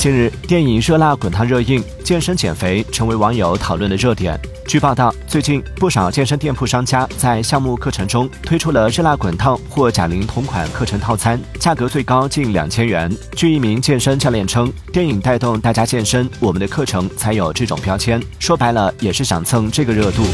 近日电影热辣滚烫热映健身减肥成为网友讨论的热点。据报道最近不少健身店铺商家在项目课程中推出了热辣滚烫或贾玲同款课程套餐价格最高近两千元。据一名健身教练称电影带动大家健身我们的课程才有这种标签。说白了也是想蹭这个热度。